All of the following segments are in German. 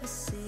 never see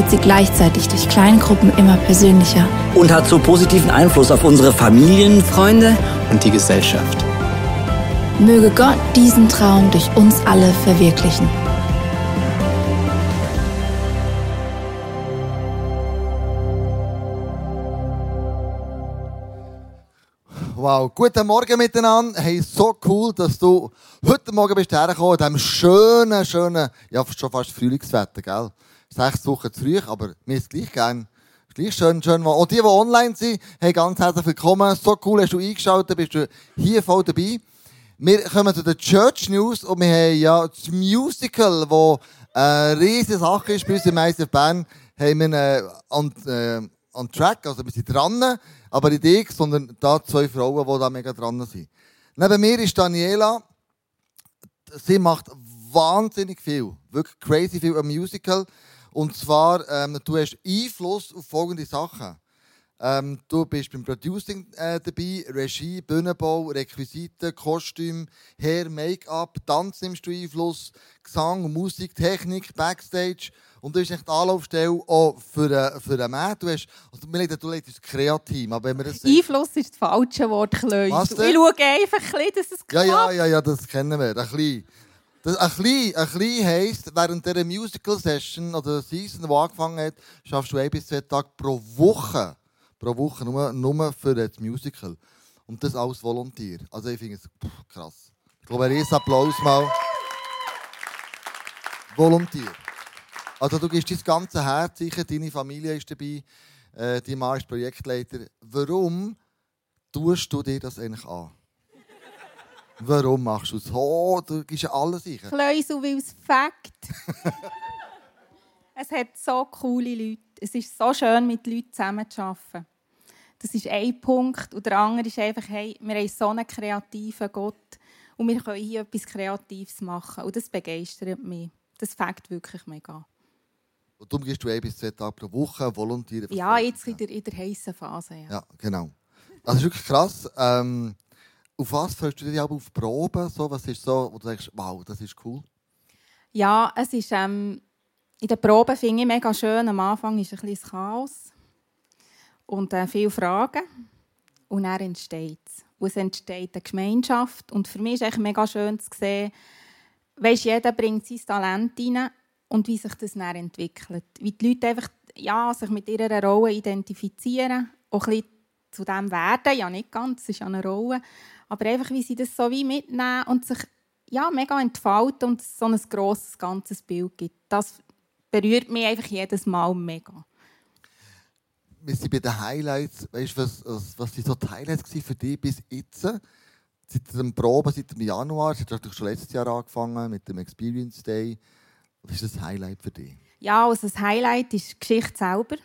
wird sie gleichzeitig durch Kleingruppen immer persönlicher. und hat so positiven Einfluss auf unsere Familien, Freunde, und die Gesellschaft. Möge Gott diesen Traum durch uns alle verwirklichen. Wow, guten Morgen miteinander. Hey, so cool, dass du heute Morgen bist hergekommen, in diesem schönen, schönen, ja, schon fast Frühlingswetter, gell? Sechs Wochen zu früh, aber mir ist gleich gern. Gleich schön, schön. Und die, die online sind, hey, ganz herzlich willkommen. So cool, hast du eingeschaltet, bist du hier voll dabei. Wir kommen zu den Church News und wir haben ja das Musical, das eine riesige Sache ist bei uns im ICF Bern, haben wir äh, on, äh, on track, also wir sind dran, aber nicht ich, sondern da zwei Frauen, die da mega dran sind. Neben mir ist Daniela, sie macht wahnsinnig viel, wirklich crazy viel am Musical. Und zwar, ähm, du hast Einfluss auf folgende Sachen. Ähm, du bist beim Producing äh, dabei, Regie, Bühnenbau, Requisiten, Kostüm, Hair, Make-up, Tanz nimmst du Einfluss, Gesang, Musik, Technik, Backstage. Und du bist echt die Anlaufstelle auch für, äh, für einen Mann. Du hast, also, wir legen, du leitest das Kreativ, aber wenn wir das Einfluss ist das falsche Wort. Was Ich schaue einfach ein bisschen, dass es Ja, klappt. ja, ja, ja, das kennen wir. Ein bisschen. Das, ein bisschen, ein heisst, während dieser Musical-Session oder Season, die angefangen hat, schaffst du ein bis zwei Tage pro Woche. Pro Woche, nur, nur für das Musical. Und das als Volontier. Also ich finde es krass. Ich glaube, ein riesen Applaus mal. Volontier. Also du gibst dein ganze Herz, sicher, deine Familie ist dabei, äh, dein Mann ist Projektleiter. Warum tust du dir das eigentlich an? Warum machst du es? Oh, du gibst ja alles sicher. Kleusel, weil es Fakt. es hat so coole Leute. Es ist so schön, mit Leuten zusammenzuarbeiten. Das ist ein Punkt. Und der andere ist einfach, hey, wir haben so einen kreativen Gott und wir können hier etwas Kreatives machen. Und das begeistert mich. Das fängt wirklich mega. Und darum gibst du ein bis zwei Tage pro Woche Volontieren. Ja, jetzt in der, in der heißen Phase. Ja. Ja, genau. Das ist wirklich krass. Ähm, auf was freust du dich auch auf Proben? So, was ist so, wo du denkst, wow, das ist cool? Ja, es ist ähm, in der Probe finde ich mega schön. Am Anfang ist ein bisschen Chaos und äh, viele Fragen und dann entsteht es. Und es entsteht eine Gemeinschaft und für mich ist es echt mega schön zu sehen, weißt, jeder bringt sein Talent rein und wie sich das dann entwickelt. Wie die Leute einfach, ja, sich mit ihrer Rolle identifizieren, auch ein bisschen zu dem werden, ja nicht ganz, es ist ja eine Rolle, aber einfach, wie sie das so wie mitnehmen und sich ja, mega entfalten und so ein grosses, ganzes Bild gibt. Das berührt mich einfach jedes Mal mega. Wir sind bei den Highlights. Weißt du, was, was, was sind so die Highlights für dich bis jetzt? Seit dem Proben, seit dem Januar, es hat natürlich schon letztes Jahr angefangen mit dem Experience Day. Was ist das Highlight für dich? Ja, also das Highlight ist die Geschichte selber.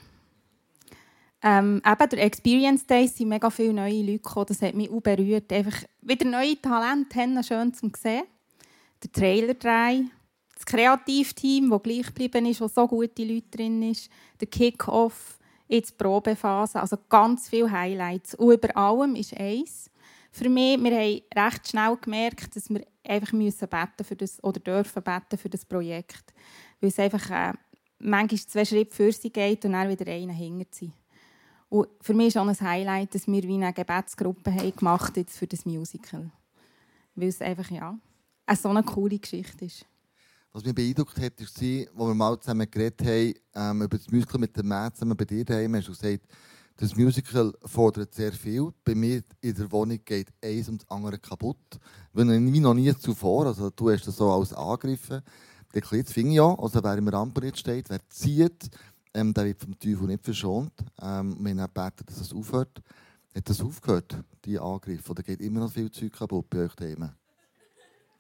Ähm, eben, der Experience Days sind mega viele neue Leute gekommen. Das hat mich auch berührt. Einfach wieder neue Talente haben, schön zu sehen. Der Trailer 3, das Kreativteam, das gleich geblieben ist, wo so gute Leute drin ist. Der Kick-Off, jetzt die Probephase. Also ganz viele Highlights. Und über allem ist eins. für mich, wir haben recht schnell gemerkt, dass wir einfach müssen beten für das, oder dürfen beten für das Projekt. Weil es einfach äh, manchmal zwei Schritte für sie geht und dann wieder einen hinter. Und für mich ist auch ein Highlight, dass wir wie eine Gebetsgruppe haben gemacht jetzt für das Musical. Weil es einfach, ja, eine so eine coole Geschichte ist. Was mich beeindruckt hat, ist, als wir mal zusammen geredet haben, ähm, über das Musical mit dem Matt zusammen bei dir daheim, hast du gesagt, das Musical fordert sehr viel. Bei mir in der Wohnung geht eins und das andere kaputt. Wie noch nie zuvor. Also, du hast das so als angegriffen. Der Klitz fing ja, also wer im Rampenritt steht, wer zieht, ähm, der wird vom Teufel nicht verschont. Ähm, wir haben gebeten, dass es aufhört. Hat das aufgehört, die Angriffe? Oder geht immer noch viel Zeug kaputt bei euch daheim?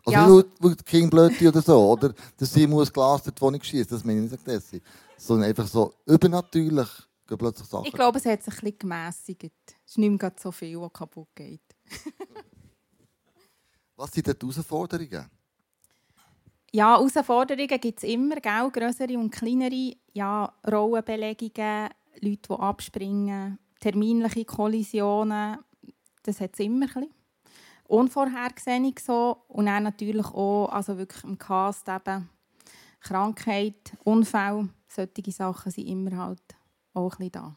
Also Ja. nicht, Kinder blöd sind oder so, oder? Dass sie muss Glas durch die Wohnung schießen, das meine ich nicht, sie. Sondern einfach so übernatürlich gehen plötzlich Sachen. Ich glaube, es hat sich ein bisschen gemässigt. Es ist nicht mehr so viel, was kaputt geht. Was sind die Herausforderungen? Ja, Herausforderungen gibt es immer, gell? grössere und kleinere. Ja, Rollenbelegungen, Leute, die abspringen, terminliche Kollisionen. Das hat es immer. Ein bisschen. Unvorhergesehene so. Und dann natürlich auch also wirklich im Cast eben Krankheit, Unfall. Solche Sachen sind immer halt auch ein bisschen da.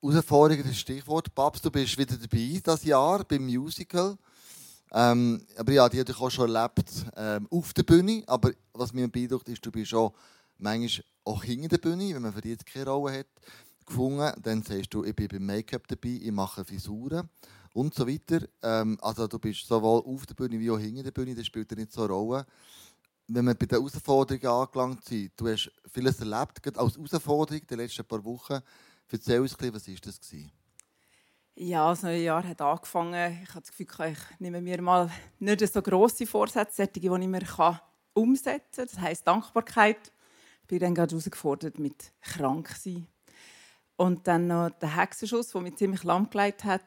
Herausforderungen ist das Stichwort. Babs, du bist wieder dabei dieses Jahr beim Musical. Ähm, aber die habe ich auch schon erlebt ähm, auf der Bühne. Aber was mich beeindruckt ist, du bist auch manchmal auch hinter der Bühne, wenn man für dich keine Rolle hat, gefunden. Dann sagst du, ich bin beim Make-up dabei, ich mache Frisuren und so weiter. Ähm, also du bist sowohl auf der Bühne wie auch hinter der Bühne, das spielt ja nicht so eine Rolle. Wenn wir bei den Herausforderungen angelangt sind, du hast vieles erlebt, gerade als Herausforderung in den letzten paar Wochen. Erzähl uns ein bisschen, was war das? Ja, das neue Jahr hat angefangen. Ich habe das Gefühl, ich nehme mir mal nicht so grosse Vorsätze, die ich mir umsetzen kann. Das heisst Dankbarkeit. Ich bin dann gerade herausgefordert mit krank sein. Und dann noch der Hexenschuss, der mich ziemlich lahmgelegt hat.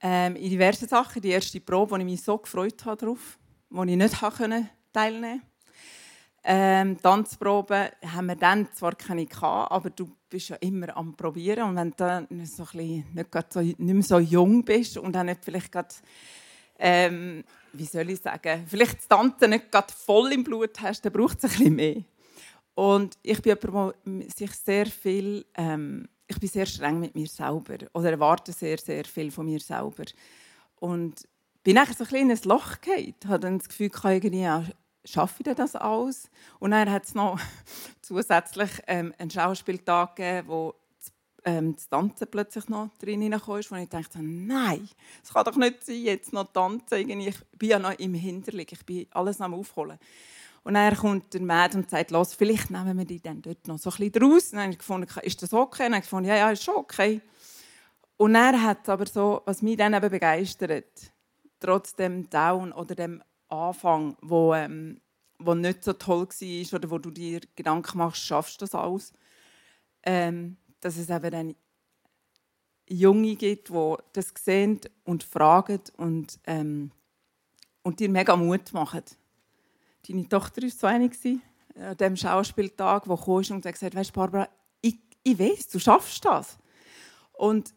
Ähm, in diversen Sachen. Die erste Probe, wo ich mich so gefreut habe wo ich nicht teilnehmen konnte. Ähm, Tanzproben haben wir dann zwar keine gehabt, aber du bist ja immer am probieren und wenn du dann so ein bisschen nicht, so, nicht mehr so jung bist und dann nicht vielleicht gerade, ähm, wie soll ich sagen, vielleicht das Tanzen nicht gerade voll im Blut hast, dann braucht es ein bisschen mehr. Und ich bin jemand, der sich sehr viel, ähm, ich bin sehr streng mit mir selber oder erwarte sehr, sehr viel von mir selber. Und bin eigentlich so ein bisschen in ein Loch gefallen. Ich hatte dann das Gefühl, ich irgendwie, schaffe ich das alles? Und dann hat es noch zusätzlich ähm, einen Schauspieltag gegeben, wo das, ähm, das Tanzen plötzlich noch drin hineinkam, wo ich dachte, nein, es kann doch nicht sein, jetzt noch tanzen. Ich bin ja noch im Hinterlig, ich bin alles am Aufholen. Und dann kommt der Mad und sagt, los, vielleicht nehmen wir die dann dort noch so ein bisschen draus. Und dann habe ich gefunden, ist das okay? Und dann habe ich gefunden, ja, ja, ist schon okay. Und dann hat aber so, was mich dann eben begeistert, trotz dem Down oder dem Anfang, wo, ähm, wo nicht so toll war oder wo du dir Gedanken machst, schaffst du das alles, ähm, dass es eben dann Junge gibt, die das sehen und fragen und, ähm, und dir mega Mut machen. Deine Tochter war so eine an dem Schauspieltag, wo du und gesagt hat, weißt, Barbara, ich, ich weiß, du schaffst das. Und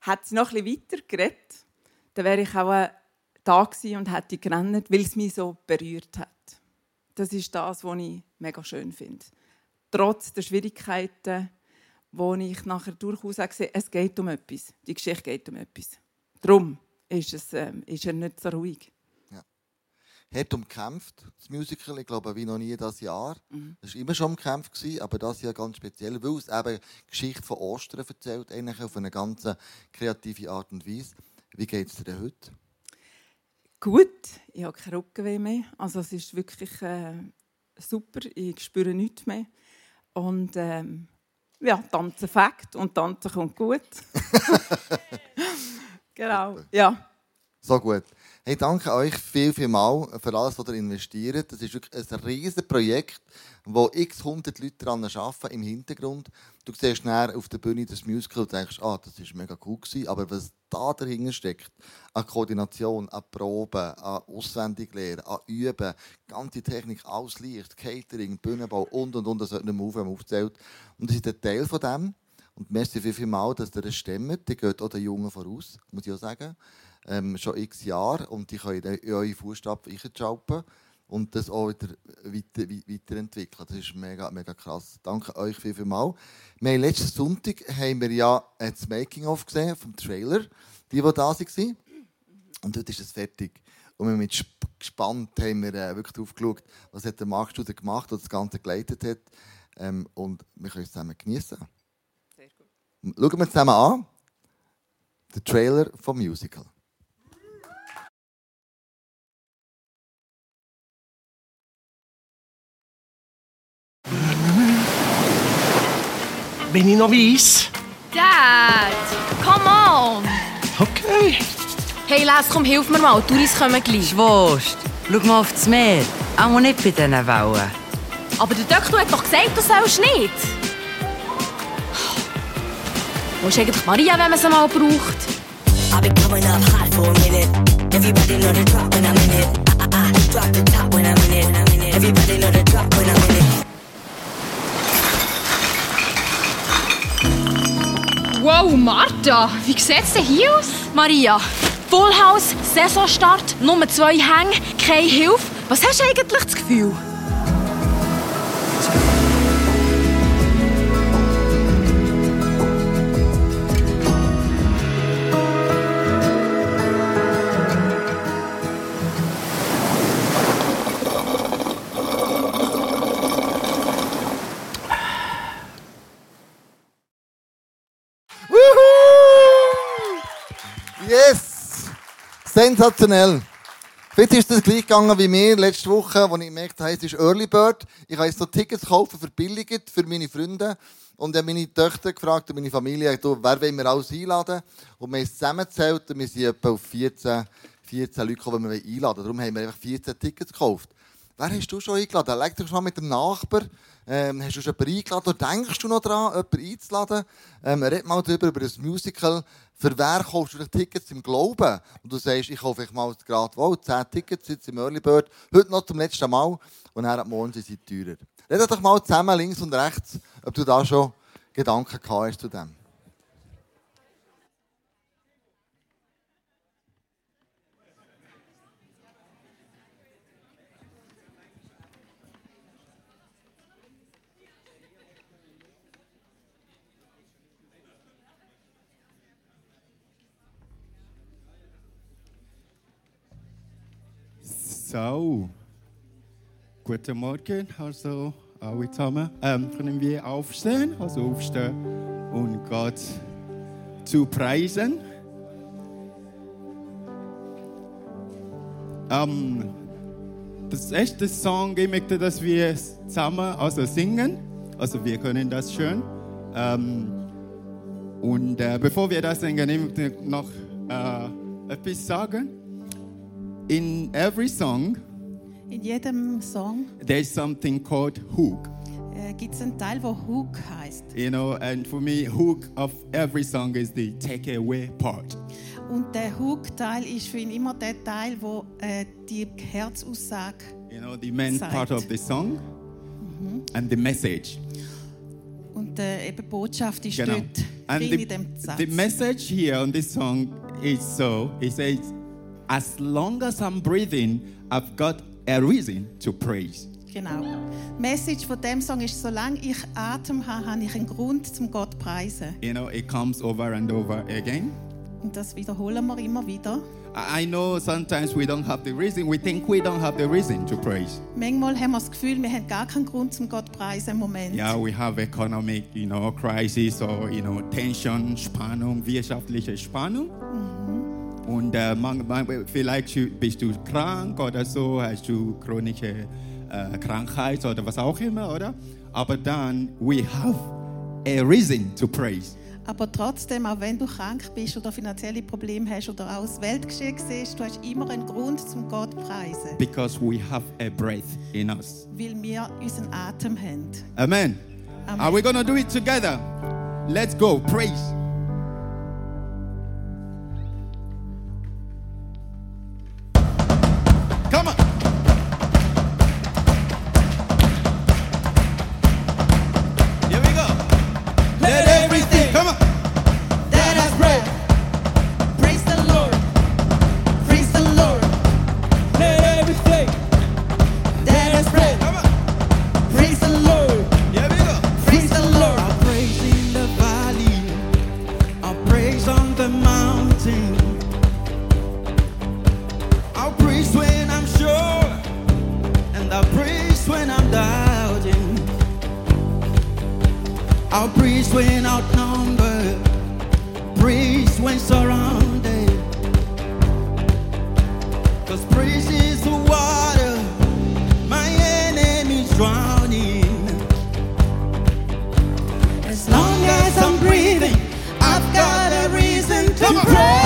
hat sie noch bisschen weiter geredet, dann wäre ich auch da gewesen und hätte gerannt, weil es mich so berührt hat. Das ist das, was ich mega schön finde. Trotz der Schwierigkeiten, wo ich nachher durchaus auch sehe, es geht um etwas. Die Geschichte geht um etwas. Darum ist, es, ähm, ist er nicht so ruhig. Hat umkämpft, das Musical, ich glaube, wie noch nie das Jahr. Es war immer schon umkämpft, aber das Jahr ganz speziell, weil es eben die Geschichte von Ostern erzählt, eigentlich auf eine ganz kreative Art und Weise. Wie geht es dir denn heute? Gut, ich habe keine Rückenweh mehr. Also es ist wirklich äh, super, ich spüre nichts mehr. Und ähm, ja, tanzen Fakt und tanzen kommt gut. genau, ja. So gut. Hey, danke euch viel, viel mal für alles, was ihr investiert. Das ist wirklich ein riesiges Projekt, wo x hundert Leute daran arbeiten im Hintergrund. Du siehst nachher auf der Bühne das Musical und denkst, ah, das war mega cool gewesen. Aber was da dahinter steckt, an Koordination, an Proben, an Auswendiglehren, an Üben, ganze Technik, alles Licht, Catering, Bühnenbau und und und, das wird nicht mehr aufhören, aufgezählt. Und das ist ein Teil von dem. Und merci viel, viel mal, dass ihr das stemmt. Die geht auch den Jungen voraus, muss ich auch sagen. Ähm, schon x Jahre. Und die können in eure Fußstapfen einschalten und das auch wieder weiter, wei- weiterentwickeln. Das ist mega, mega krass. Danke euch viel, viel mal. Wir haben letzten Sonntag haben wir ja das Making-of gesehen vom Trailer. Die, die da waren. Und dort ist es fertig. Und wir mit sp- gespannt haben wir äh, wirklich drauf geschaut, was hat der Marc Studer gemacht, der das Ganze geleitet hat. Ähm, und wir können es zusammen genießen. Sehr gut. Schauen wir zusammen an. Der Trailer vom Musical. Wenn ich noch weiss. Dad, come on! Okay. Hey Les, komm, hilf mir mal, die Touris kommen gleich. Schwurst, schau mal aufs Meer. Auch nicht bei diesen Wellen. Aber der Doktor hat doch gesagt, du sollst nicht. Wo ist eigentlich Maria, wenn man sie mal braucht? I've been coming up hot for a minute. Everybody know the drop when I'm in it. I, I, I drop the top when I'm in it. I'm in it. Everybody know the drop when I'm in it. Wow, Martha, wie sieht's denn hier aus? Maria, Full House, Saisonstart, Nummer zwei Hänge, keine Hilfe. Was hast du eigentlich das Gefühl? Sensationell. Jetzt ist es gleich gegangen wie mir letzte Woche, als ich gemerkt habe, es ist Early Bird. Ich habe so Tickets kaufen, verbilligt für meine Freunde. Und ich habe meine Töchter gefragt und meine Familie, du, wer wollen wir alles einladen? Und wir haben es zusammengezählt und wir sind etwa auf 14, 14 Leute gekommen, die wir einladen wollen. Darum haben wir einfach 14 Tickets gekauft. Wer hast du schon eingeladen? Leg dich mal mit dem Nachbar. Ähm, hast du schon jemanden eingeladen? Oder denkst du noch daran, jemanden einzuladen? Ähm, red mal darüber, über das Musical. Für wer kaufst du Tickets im Glauben? Und du sagst, ich kaufe mal gerade wohl 10 Tickets jetzt im Early Bird. Heute noch zum letzten Mal. Und dann ab morgen sind sie teurer. Red doch mal zusammen, links und rechts, ob du da schon Gedanken gehabt hast zu dem. So, guten Morgen, also alle zusammen. Ähm, können wir aufstehen, also aufstehen und Gott zu preisen. Ähm, das erste Song, ich möchte, dass wir zusammen also singen. Also wir können das schön. Ähm, und äh, bevor wir das singen, ich möchte noch äh, etwas sagen. In every song, In jedem Song there's something called hook. äh, gibt es einen Teil, der Hook heißt. You know, and for me, hook of every song is the takeaway part. Und der Hook-Teil ist für ihn immer der Teil, wo äh, die Herzaussage You know, the main Sagt. part of the song mhm. and the message. und äh, eben Botschaft ist Genau. dort And drin the, in dem Satz. the message here on this song is so it says, as long as I'm breathing, I've got a reason to praise. Genau. Die Message von dem Song ist, solange ich Atem habe, habe ich einen Grund zum Gott zu preisen. You know, it comes over and over again. Und das wiederholen wir immer wieder. I know sometimes we don't have the reason. We think we don't have the reason to praise. Manchmal haben wir das Gefühl, wir haben gar keinen Grund zum Gott preisen im Moment. Yeah, we have economic, you know, crisis or you know, Tension, Spannung, wirtschaftliche Spannung. Und äh, man, man, vielleicht bist du krank oder so, hast du chronische äh, Krankheit oder was auch immer, oder? Aber dann, we have a reason to praise. Aber trotzdem, auch wenn du krank bist oder finanzielle Probleme hast oder auch das Weltgeschehen siehst, du hast immer einen Grund zum Gott zu preisen. Because we have a breath in us. Weil wir unseren Atem haben. Amen. Amen. Are we going to do it together? Let's go. Praise. when outnumbered, praise when surrounded. Cause praise is the water my enemy's drowning. As long as I'm breathing, I've got a reason to praise.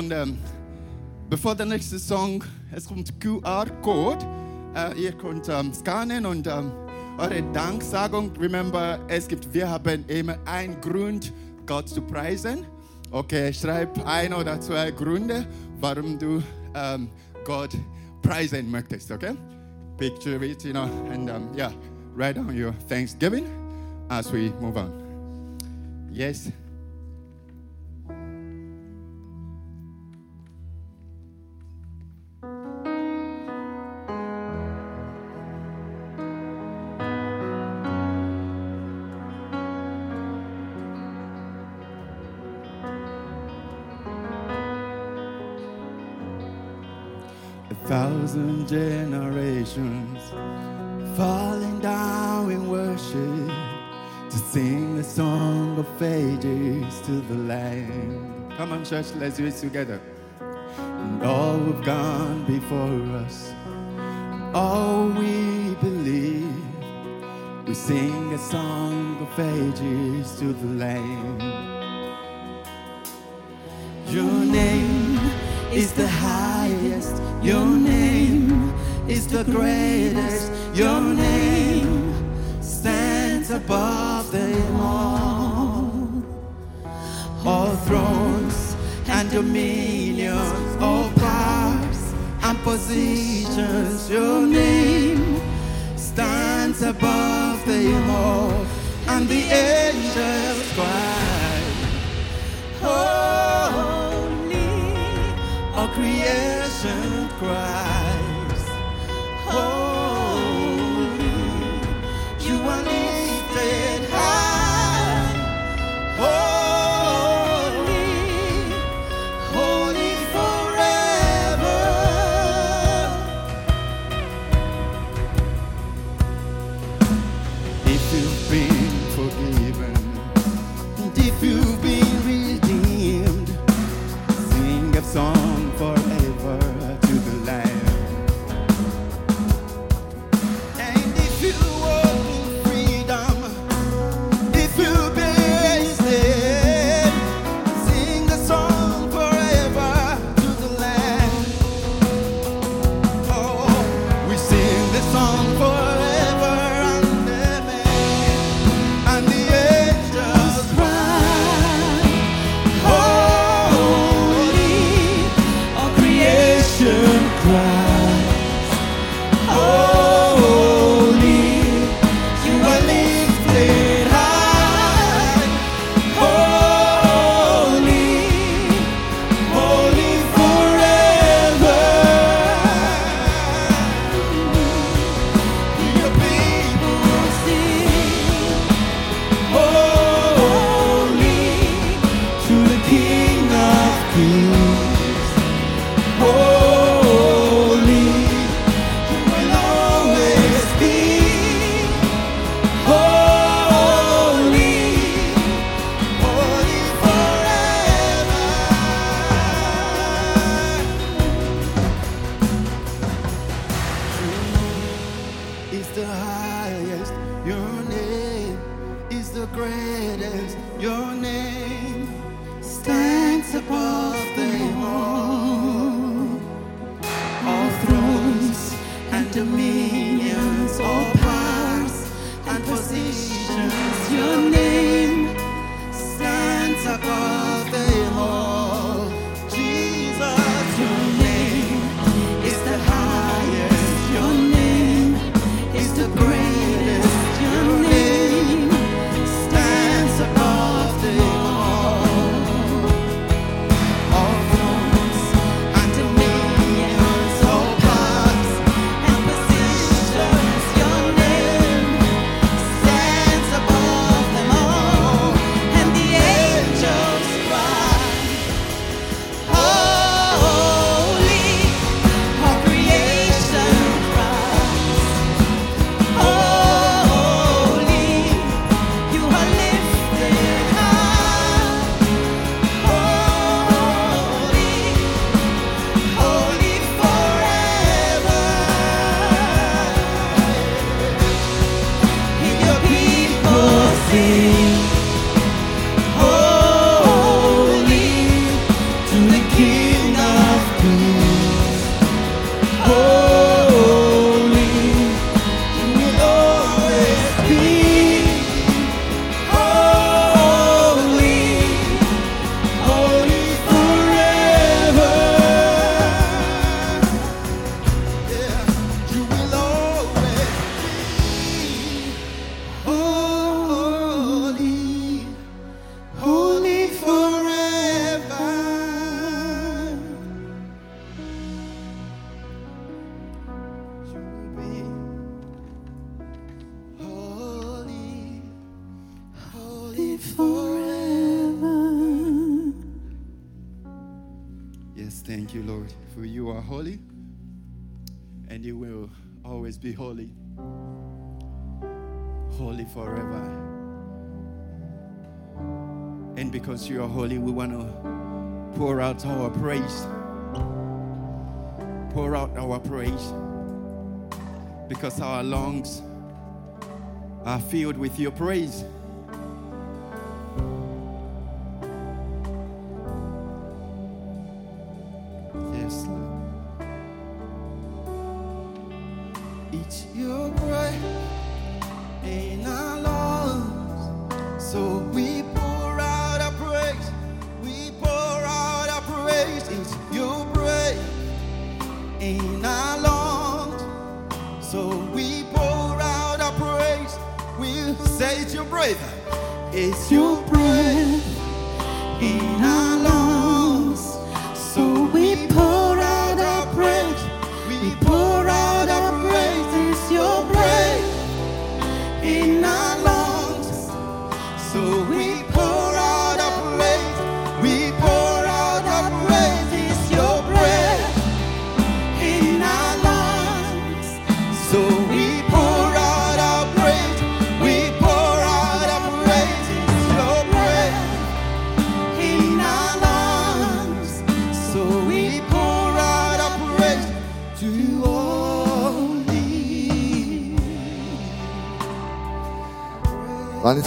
Und ähm, bevor der nächste Song, es kommt QR-Code. Äh, ihr könnt ähm, scannen und ähm, eure Danksagung. Remember, es gibt, wir haben immer einen Grund, Gott zu preisen. Okay, schreib ein oder zwei Gründe, warum du ähm, Gott preisen möchtest. Okay, picture it, you know, and yeah, write down your Thanksgiving as we move on. Yes. Thousand generations falling down in worship to sing a song of ages to the Lamb. Come on, church, let's do it together. And all who've gone before us, all we believe, we sing a song of ages to the Lamb. Your name is the highest. Your name is the greatest. Your name stands above them all. All thrones and dominions, all powers and positions. Your name stands above them all. And the angels cry. Holy, all creation cries. With your praise. Yes, Lord. It's your breath our Forever is you.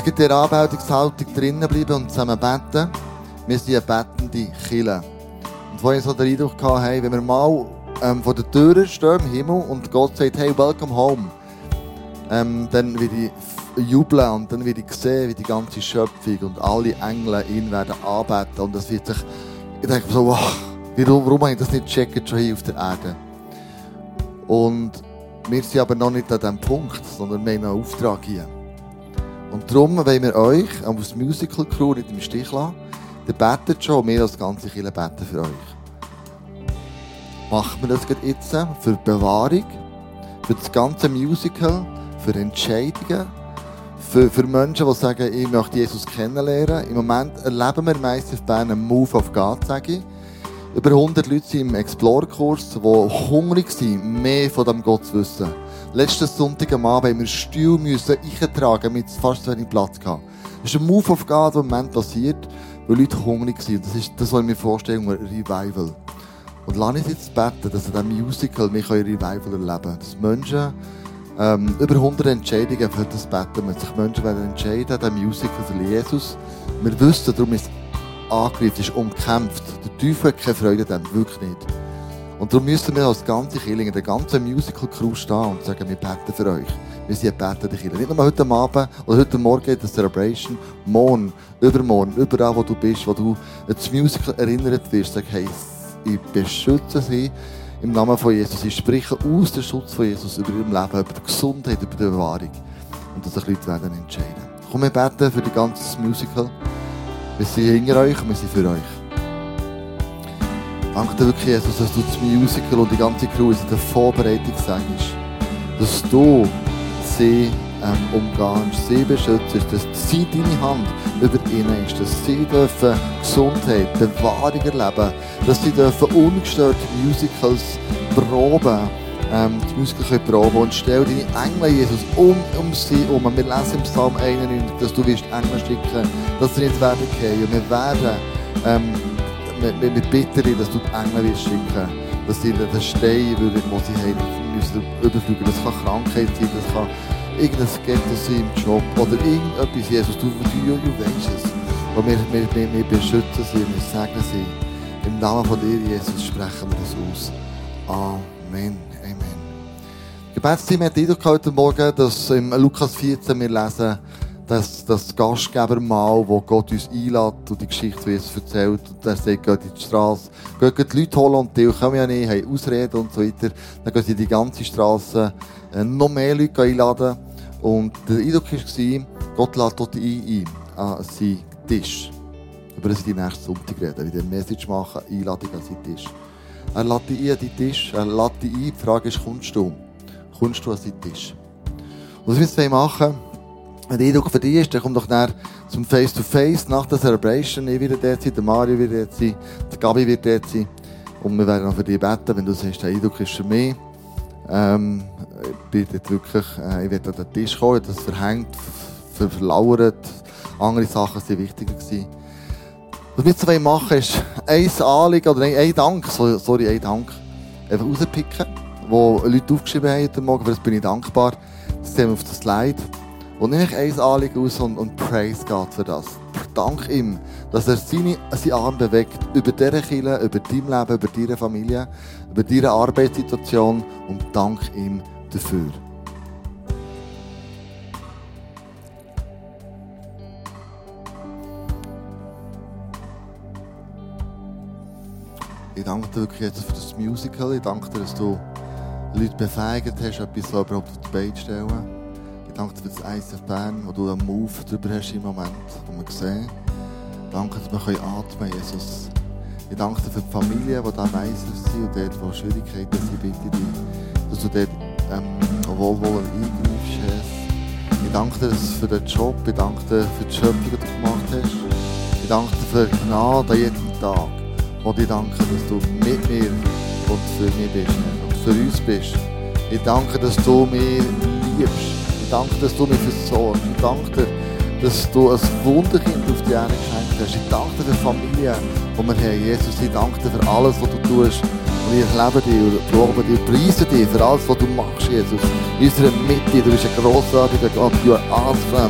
Jetzt in dieser Anbetungshaltung drinnen bleiben und zusammen beten, wir sind eine bettende Kille. Und vorhin so den Eindruck gehabt, hey, wenn wir mal ähm, vor der Tür stehen im Himmel und Gott sagt, hey, welcome home, ähm, dann werde ich jubeln und dann werde ich sehen, wie die ganze Schöpfung und alle Engel ihn werden anbeten und das wird sich, ich denke so, wow, warum, warum habe ich das nicht gecheckt schon hier auf der Erde? Und wir sind aber noch nicht an diesem Punkt, sondern wir haben einen Auftrag hier. Und darum wollen wir euch als Musical Crew nicht im Stich lassen. Ihr betet schon, wir als ganze Kirche beten für euch. Machen wir das jetzt für die Bewahrung, für das ganze Musical, für Entscheidungen, für, für Menschen, die sagen, ich möchte Jesus kennenlernen. Im Moment erleben wir meistens Bern einen Move of God, sage ich. Über 100 Leute sind im Explore-Kurs, die hungrig sind, mehr von dem Gott zu wissen. Letzten Sonntag am Abend haben wir Stuhl müssen eintragen, mit fast zu wenig Platz gehabt. Das ist ein Move of God, der im Moment passiert, weil Leute hungrig sind. Das ist das, was ich mir vorstelle, ein Revival. Und lass uns jetzt beten, dass in diesem Musical wir ein Revival erleben können. Dass Menschen ähm, über 100 Entscheidungen für das beten, wenn sich Menschen werden entscheiden, diesem Musical für Jesus. Wir wissen, darum ist es angegriffen, es ist umkämpft. Der Teufel hat keine Freude daran, wirklich nicht. Und darum müssen wir als ganze Kirche, der ganze Musical-Crew stehen und sagen, wir beten für euch. Wir sind betende Kirche. Nicht nur heute Abend oder heute Morgen in der Celebration, morgen, übermorgen, überall wo du bist, wo du das Musical erinnert wirst, sag, hey, ich beschütze sie im Namen von Jesus. Ich spreche aus den Schutz von Jesus über ihrem Leben, über die Gesundheit, über die Bewahrung. Und dass sich Leute werden entscheiden. Komm, wir beten für das ganze Musical. Wir sind hinter euch und wir sind für euch. Danke dir wirklich, Jesus, dass du das Musical und die ganze Crew in der Vorbereitung sagst, dass du sie ähm, umgehst, sie beschützt, dass sie deine Hand über ihnen ist, dass sie dürfen Gesundheit, Bewahrung erleben, dass sie dürfen ungestört Musicals proben, ähm, die Musical können proben. Und stell deine Engel, Jesus, um, um sie um. Wir lesen im Psalm 91, dass du wirst Engel schicken, dass sie nicht werden gehen. Wir werden ähm, wir, wir, bitten dich, dass du die Engel wirst schicken dass sie den Stein, den sie haben, müssen überfliegen. Das kann Krankheit sein, das kann irgendein Ghetto sein im Job oder irgendetwas, Jesus, du, du, du, weißt es. Und wir, wir, wir, wir beschützen sie, wir segnen sie. Im Namen von dir, Jesus, sprechen wir das aus. Amen. Amen. Gebetsteam hat Eindruck heute Morgen, dass im Lukas 14 wir lesen, dass das Gastgebermahl, wo Gott uns einlädt und die Geschichte, wie es erzählt, und er sagt, geht in die Straße, geht die Leute holen und die kommen ja nicht, haben Ausreden und so weiter. Dann gehen sie die ganze Straße, äh, noch mehr Leute einladen. Und der Eindruck war, Gott lädt dort ein, ein an seinen Tisch. Über das die nächste Sonntag reden, wieder Message machen, Einladung an seinen Tisch. Er lädt dich ein an deinen Tisch, er lädt dich ein, die Frage ist, kommst du? Kommst du an seinen Tisch? Und was wir jetzt machen wenn der Eindruck ist, dann komm doch näher zum Face-to-Face nach der Celebration. Ich werde dort sein, der Mario wird dort sein, der Gabi wird dort sein. Und wir werden auch für dich beten, wenn du sagst, der Eindruck ist für mich. Ähm, ich bin dort wirklich, äh, ich werde an den Tisch kommen, das verhängt, ver verlauert. Andere Sachen waren wichtiger. Gewesen. Was wir jetzt machen ist ein Anliegen oder ein, ein Dank, so- sorry, ein Dank, einfach rauspicken, wo Leute aufgeschrieben haben heute Morgen, für das bin ich dankbar. Das sehen wir auf das Slide. Und nehme ich ein Anliegen aus und, und praise Gott für das. Dank ihm, dass er seine, seinen Arm bewegt über diese Kirche, über dein Leben, über deine Familie, über deine Arbeitssituation und dank ihm dafür. Ich danke dir wirklich jetzt für das Musical. Ich danke dir, dass du Leute befähigt hast, etwas so überhaupt auf die Beine zu stellen. Danke dir für das ICF Bern, wo du einen Move drüber hast im Moment, wo wir sehen. Danke, dass wir atmen können, Jesus. Ich danke dir für die Familien, die da weiser sind und dort, wo Schwierigkeiten sind, bitte dich, dass du dort ähm, wohlwollend eingreifst, Jesus. Ich danke dir für den Job, ich danke dir für die Schöpfung, die du gemacht hast. Ich danke dir für die Gnade an jedem Tag. Und ich danke, dass du mit mir und für mich bist Herr, und für uns bist. Ich danke, dass du mich liebst. Danke, dass du mich versorgst. Ich danke dir, dass du ein Wunderkind auf die Erde geschenkt hast. Ich danke dir für die Familie, die wir haben. Jesus, ich danke dir für alles, was du tust. Und ich lebe dich und lobe dich, preise dich für alles, was du machst, Jesus. In unserer Mitte, du bist ein grossartiger Gott. You are awesome.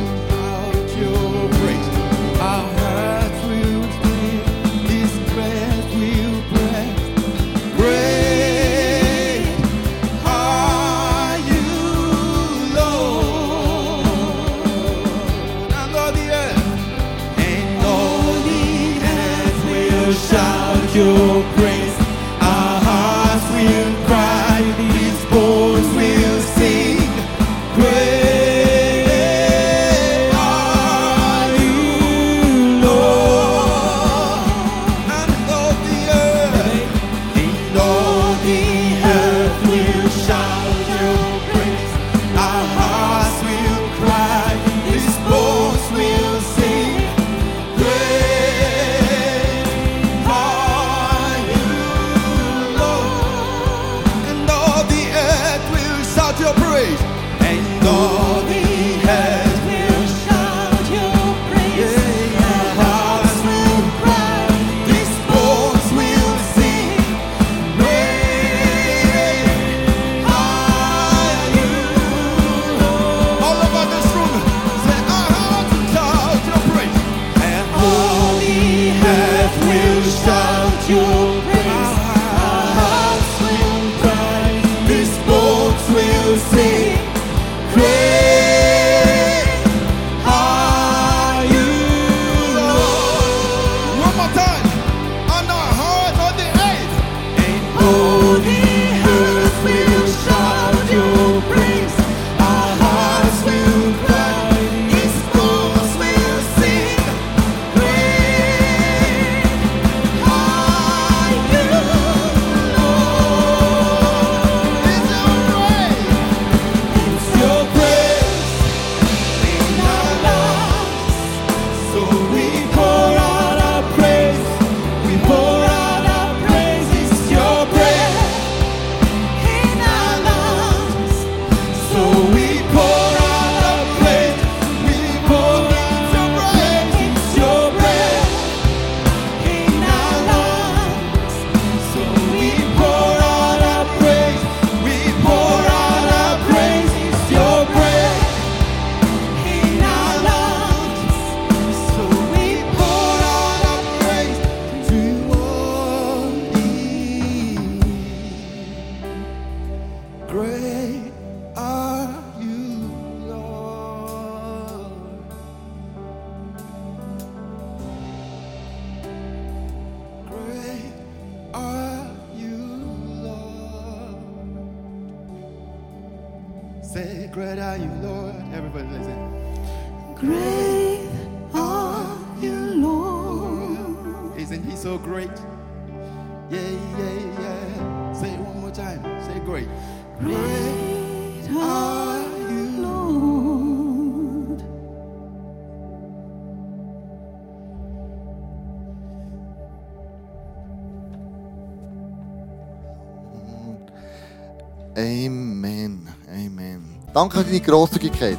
Danke für deine Grosszügigkeit.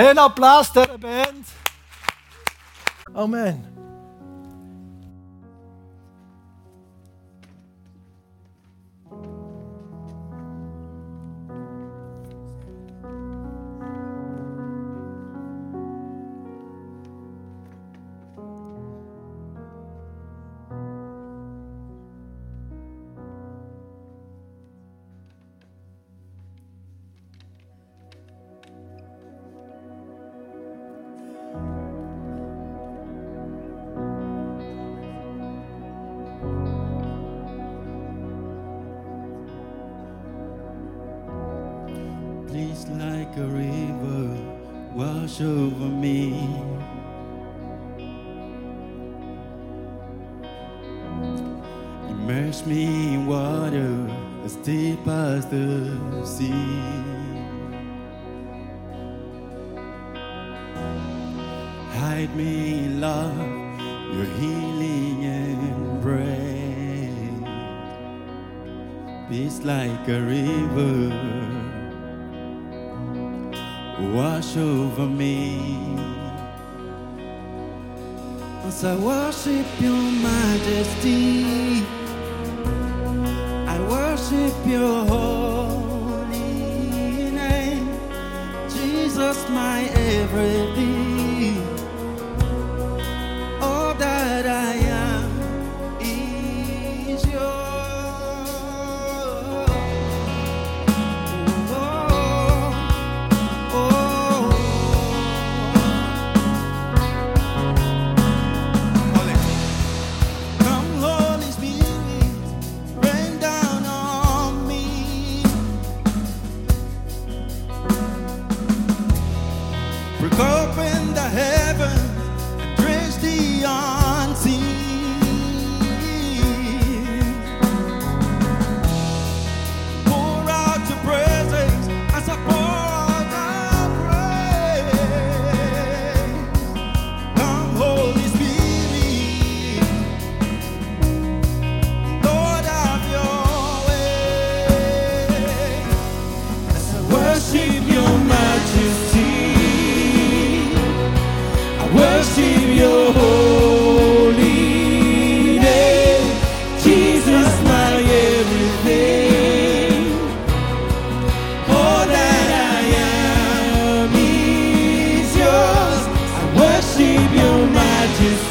Ein Applaus der Band. Amen. Hide me in love, your healing embrace. Peace like a river wash over me. As I worship your majesty, I worship your holy name. Jesus, my everything.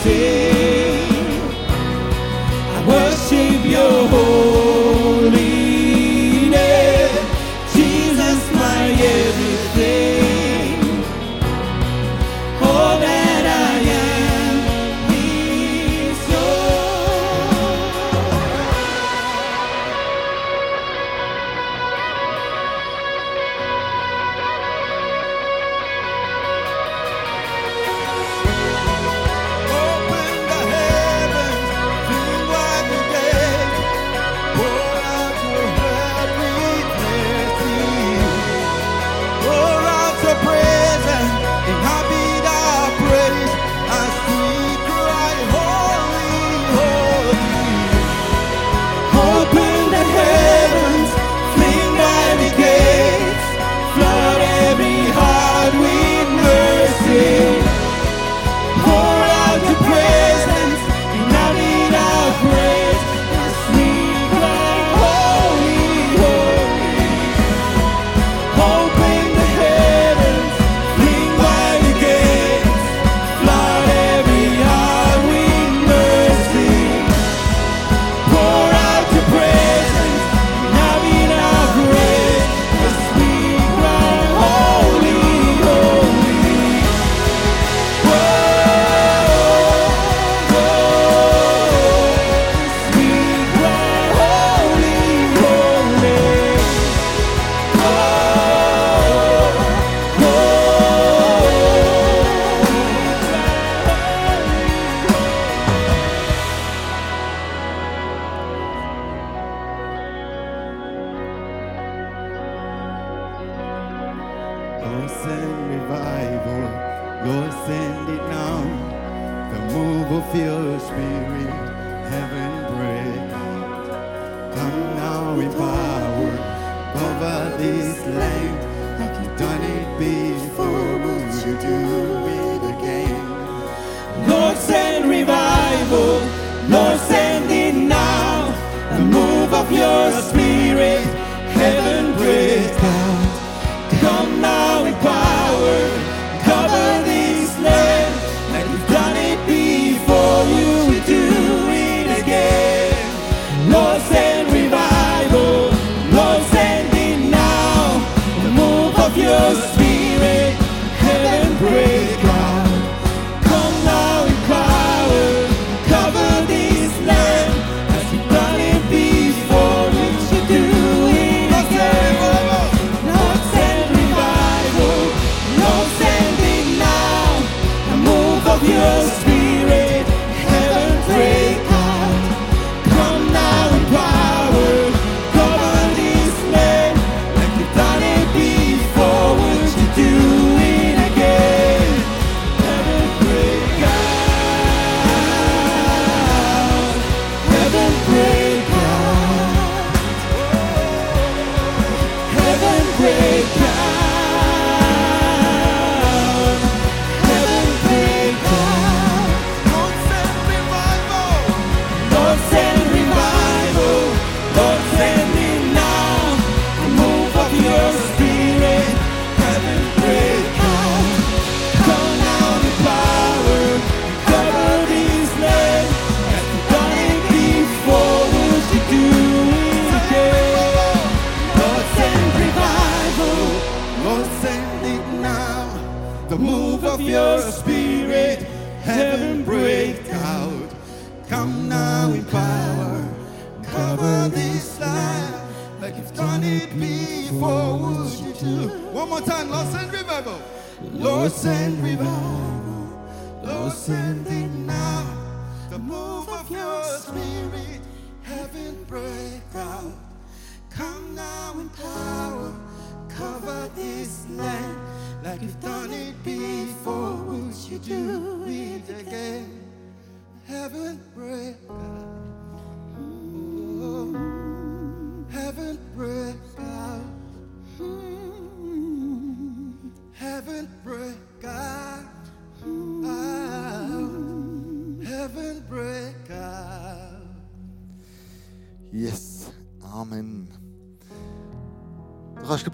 feito.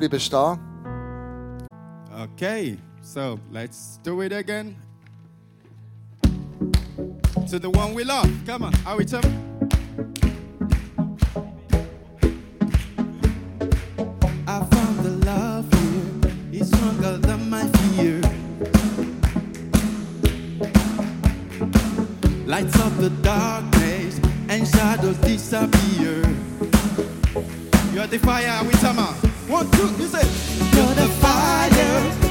bleiben stehen. Okay, so let's do it again. To the one we love. Come on, are we tough? I found the love. It's stronger than my fear. Lights up the darkness and shadows disappear. You are the fire with summer. One, two, you say, you're the fire.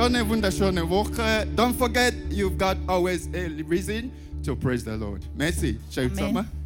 Schöne, wunderschöne Woche. Don't forget, you've got always a reason to praise the Lord. Merci. Ciao zusammen.